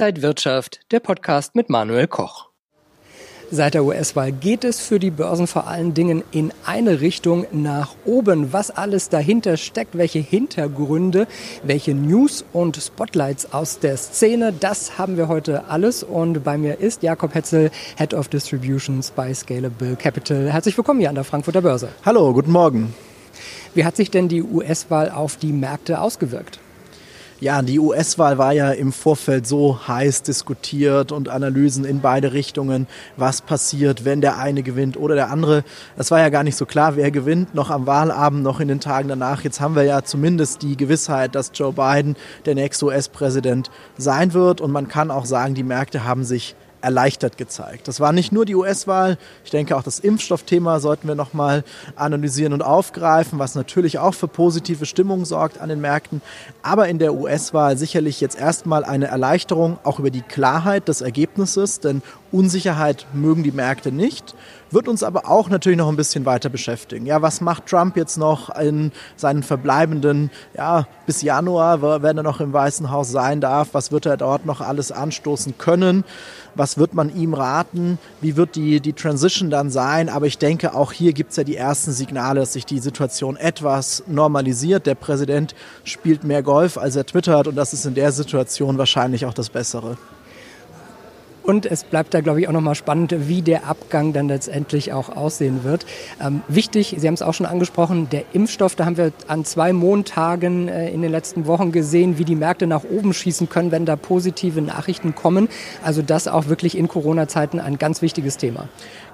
Inside Wirtschaft, der Podcast mit Manuel Koch. Seit der US-Wahl geht es für die Börsen vor allen Dingen in eine Richtung nach oben. Was alles dahinter steckt, welche Hintergründe, welche News und Spotlights aus der Szene, das haben wir heute alles. Und bei mir ist Jakob Hetzel, Head of Distributions bei Scalable Capital. Herzlich willkommen hier an der Frankfurter Börse. Hallo, guten Morgen. Wie hat sich denn die US-Wahl auf die Märkte ausgewirkt? Ja, die US-Wahl war ja im Vorfeld so heiß diskutiert und Analysen in beide Richtungen, was passiert, wenn der eine gewinnt oder der andere. Es war ja gar nicht so klar, wer gewinnt, noch am Wahlabend, noch in den Tagen danach. Jetzt haben wir ja zumindest die Gewissheit, dass Joe Biden der nächste US-Präsident sein wird und man kann auch sagen, die Märkte haben sich erleichtert gezeigt. Das war nicht nur die US-Wahl. Ich denke, auch das Impfstoffthema sollten wir nochmal analysieren und aufgreifen, was natürlich auch für positive Stimmung sorgt an den Märkten. Aber in der US-Wahl sicherlich jetzt erstmal eine Erleichterung auch über die Klarheit des Ergebnisses, denn Unsicherheit mögen die Märkte nicht wird uns aber auch natürlich noch ein bisschen weiter beschäftigen. Ja, was macht Trump jetzt noch in seinen verbleibenden, ja, bis Januar, wenn er noch im Weißen Haus sein darf? Was wird er dort noch alles anstoßen können? Was wird man ihm raten? Wie wird die, die Transition dann sein? Aber ich denke, auch hier gibt es ja die ersten Signale, dass sich die Situation etwas normalisiert. Der Präsident spielt mehr Golf, als er twittert und das ist in der Situation wahrscheinlich auch das Bessere. Und es bleibt da, glaube ich, auch nochmal spannend, wie der Abgang dann letztendlich auch aussehen wird. Ähm, wichtig, Sie haben es auch schon angesprochen, der Impfstoff, da haben wir an zwei Montagen äh, in den letzten Wochen gesehen, wie die Märkte nach oben schießen können, wenn da positive Nachrichten kommen. Also das auch wirklich in Corona-Zeiten ein ganz wichtiges Thema.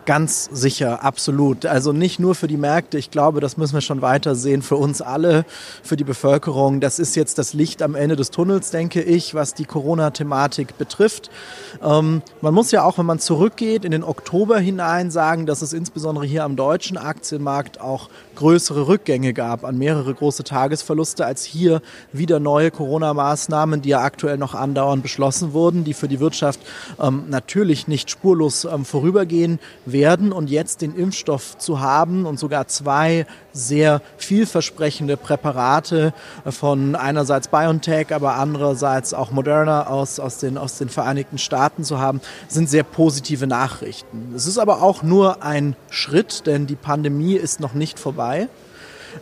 Ganz sicher, absolut. Also nicht nur für die Märkte, ich glaube, das müssen wir schon weiter sehen, für uns alle, für die Bevölkerung. Das ist jetzt das Licht am Ende des Tunnels, denke ich, was die Corona-Thematik betrifft. Ähm, man muss ja auch, wenn man zurückgeht in den Oktober hinein, sagen, dass es insbesondere hier am deutschen Aktienmarkt auch größere Rückgänge gab an mehrere große Tagesverluste, als hier wieder neue Corona-Maßnahmen, die ja aktuell noch andauernd beschlossen wurden, die für die Wirtschaft ähm, natürlich nicht spurlos ähm, vorübergehen werden und jetzt den Impfstoff zu haben und sogar zwei sehr vielversprechende Präparate von einerseits BioNTech, aber andererseits auch Moderna aus, aus, den, aus den Vereinigten Staaten zu haben, sind sehr positive Nachrichten. Es ist aber auch nur ein Schritt, denn die Pandemie ist noch nicht vorbei.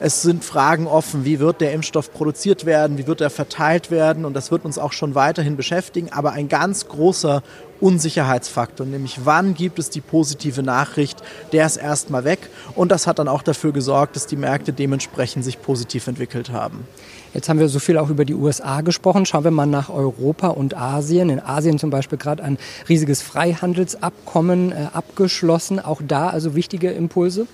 Es sind Fragen offen, wie wird der Impfstoff produziert werden, wie wird er verteilt werden und das wird uns auch schon weiterhin beschäftigen. Aber ein ganz großer Unsicherheitsfaktor, nämlich wann gibt es die positive Nachricht, der ist erstmal weg und das hat dann auch dafür gesorgt, dass die Märkte dementsprechend sich positiv entwickelt haben. Jetzt haben wir so viel auch über die USA gesprochen. Schauen wir mal nach Europa und Asien. In Asien zum Beispiel gerade ein riesiges Freihandelsabkommen äh, abgeschlossen. Auch da also wichtige Impulse.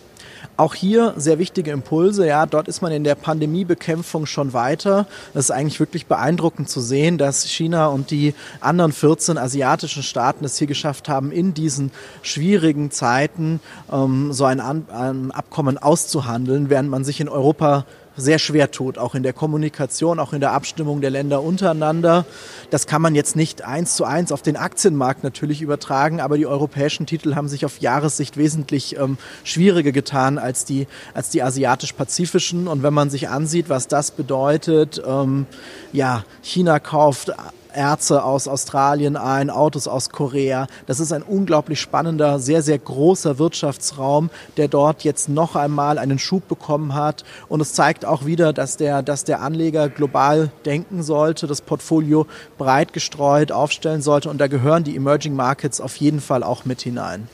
Auch hier sehr wichtige Impulse. Ja, dort ist man in der Pandemiebekämpfung schon weiter. Das ist eigentlich wirklich beeindruckend zu sehen, dass China und die anderen 14 asiatischen Staaten es hier geschafft haben, in diesen schwierigen Zeiten ähm, so ein, ein Abkommen auszuhandeln, während man sich in Europa sehr schwer tut, auch in der Kommunikation, auch in der Abstimmung der Länder untereinander. Das kann man jetzt nicht eins zu eins auf den Aktienmarkt natürlich übertragen, aber die europäischen Titel haben sich auf Jahressicht wesentlich ähm, schwieriger getan als die, als die asiatisch-pazifischen. Und wenn man sich ansieht, was das bedeutet, ähm, ja, China kauft Erze aus Australien ein, Autos aus Korea. Das ist ein unglaublich spannender, sehr, sehr großer Wirtschaftsraum, der dort jetzt noch einmal einen Schub bekommen hat. Und es zeigt auch wieder, dass der, dass der Anleger global denken sollte, das Portfolio breit gestreut aufstellen sollte. Und da gehören die Emerging Markets auf jeden Fall auch mit hinein.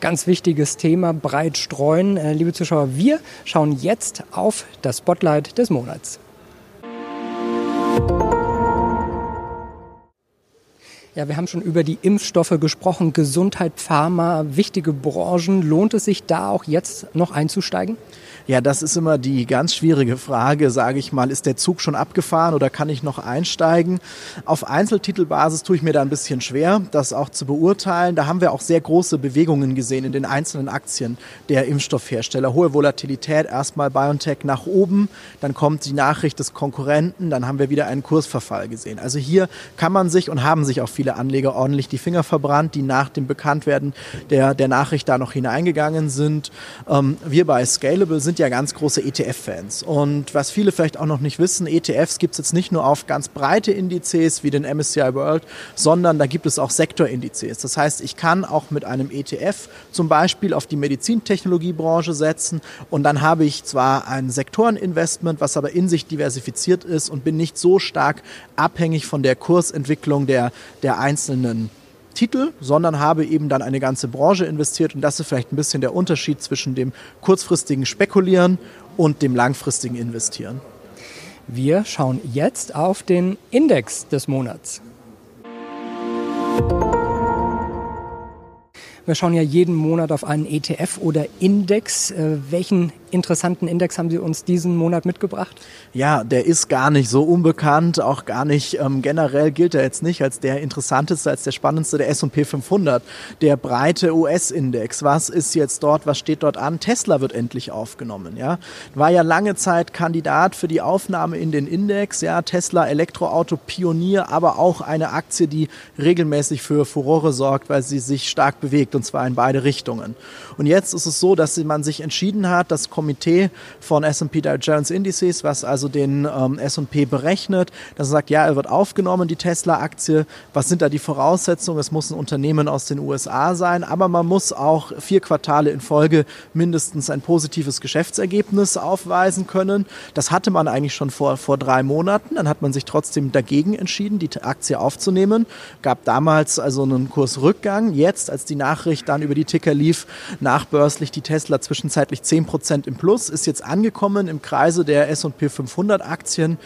Ganz wichtiges Thema, breit streuen. Äh, liebe Zuschauer, wir schauen jetzt auf das Spotlight des Monats. Ja, wir haben schon über die Impfstoffe gesprochen, Gesundheit, Pharma, wichtige Branchen. Lohnt es sich da auch jetzt noch einzusteigen? Ja, das ist immer die ganz schwierige Frage, sage ich mal. Ist der Zug schon abgefahren oder kann ich noch einsteigen? Auf Einzeltitelbasis tue ich mir da ein bisschen schwer, das auch zu beurteilen. Da haben wir auch sehr große Bewegungen gesehen in den einzelnen Aktien der Impfstoffhersteller. Hohe Volatilität, erstmal BioNTech nach oben, dann kommt die Nachricht des Konkurrenten, dann haben wir wieder einen Kursverfall gesehen. Also hier kann man sich und haben sich auch viele viele Anleger ordentlich die Finger verbrannt, die nach dem Bekanntwerden der, der Nachricht da noch hineingegangen sind. Ähm, wir bei Scalable sind ja ganz große ETF-Fans. Und was viele vielleicht auch noch nicht wissen, ETFs gibt es jetzt nicht nur auf ganz breite Indizes wie den MSCI World, sondern da gibt es auch Sektorindizes. Das heißt, ich kann auch mit einem ETF zum Beispiel auf die Medizintechnologiebranche setzen und dann habe ich zwar ein Sektoreninvestment, was aber in sich diversifiziert ist und bin nicht so stark abhängig von der Kursentwicklung der, der einzelnen Titel, sondern habe eben dann eine ganze Branche investiert und das ist vielleicht ein bisschen der Unterschied zwischen dem kurzfristigen Spekulieren und dem langfristigen Investieren. Wir schauen jetzt auf den Index des Monats. Wir schauen ja jeden Monat auf einen ETF oder Index. Äh, welchen interessanten Index haben Sie uns diesen Monat mitgebracht? Ja, der ist gar nicht so unbekannt, auch gar nicht ähm, generell gilt er jetzt nicht als der interessanteste, als der spannendste, der S&P 500, der breite US-Index. Was ist jetzt dort, was steht dort an? Tesla wird endlich aufgenommen, ja. War ja lange Zeit Kandidat für die Aufnahme in den Index, ja, Tesla Elektroauto Pionier, aber auch eine Aktie, die regelmäßig für Furore sorgt, weil sie sich stark bewegt und zwar in beide Richtungen. Und jetzt ist es so, dass man sich entschieden hat, das Komitee von S&P Dow Jones Indices, was also den ähm, S&P berechnet, dass er sagt, ja, er wird aufgenommen, die Tesla-Aktie. Was sind da die Voraussetzungen? Es muss ein Unternehmen aus den USA sein, aber man muss auch vier Quartale in Folge mindestens ein positives Geschäftsergebnis aufweisen können. Das hatte man eigentlich schon vor, vor drei Monaten. Dann hat man sich trotzdem dagegen entschieden, die Aktie aufzunehmen. Gab damals also einen Kursrückgang. Jetzt, als die Nachricht dann über die Ticker lief, nachbörslich die Tesla zwischenzeitlich 10 Prozent im Plus, ist jetzt angekommen im Kreise der S&P 500 Aktien.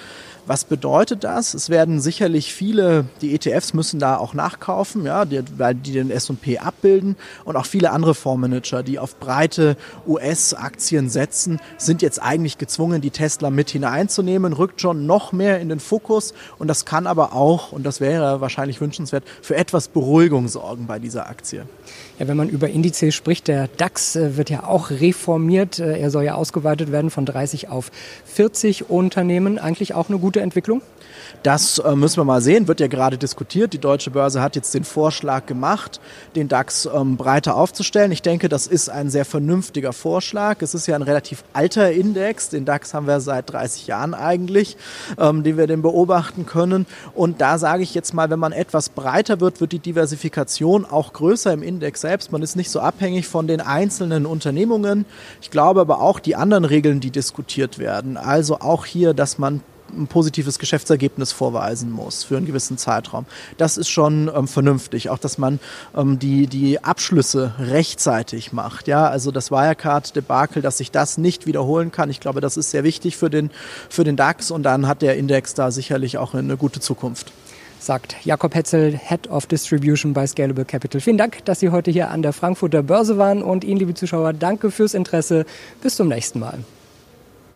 Was bedeutet das? Es werden sicherlich viele, die ETFs müssen da auch nachkaufen, ja, die, weil die den S&P abbilden und auch viele andere Fondsmanager, die auf breite US-Aktien setzen, sind jetzt eigentlich gezwungen, die Tesla mit hineinzunehmen, rückt schon noch mehr in den Fokus und das kann aber auch, und das wäre wahrscheinlich wünschenswert, für etwas Beruhigung sorgen bei dieser Aktie. Ja, wenn man über Indizes spricht, der DAX äh, wird ja auch reformiert. Äh, er soll ja ausgeweitet werden von 30 auf 40 Unternehmen. Eigentlich auch eine gute Entwicklung? Das äh, müssen wir mal sehen, wird ja gerade diskutiert. Die Deutsche Börse hat jetzt den Vorschlag gemacht, den DAX ähm, breiter aufzustellen. Ich denke, das ist ein sehr vernünftiger Vorschlag. Es ist ja ein relativ alter Index. Den DAX haben wir seit 30 Jahren eigentlich, ähm, den wir den beobachten können. Und da sage ich jetzt mal, wenn man etwas breiter wird, wird die Diversifikation auch größer im Index selbst. Man ist nicht so abhängig von den einzelnen Unternehmungen. Ich glaube aber auch die anderen Regeln, die diskutiert werden. Also auch hier, dass man ein positives Geschäftsergebnis vorweisen muss für einen gewissen Zeitraum. Das ist schon ähm, vernünftig. Auch, dass man ähm, die, die Abschlüsse rechtzeitig macht. Ja, also das Wirecard-Debakel, dass sich das nicht wiederholen kann. Ich glaube, das ist sehr wichtig für den, für den DAX und dann hat der Index da sicherlich auch eine gute Zukunft sagt Jakob Hetzel, Head of Distribution bei Scalable Capital. Vielen Dank, dass Sie heute hier an der Frankfurter Börse waren und Ihnen, liebe Zuschauer, danke fürs Interesse. Bis zum nächsten Mal.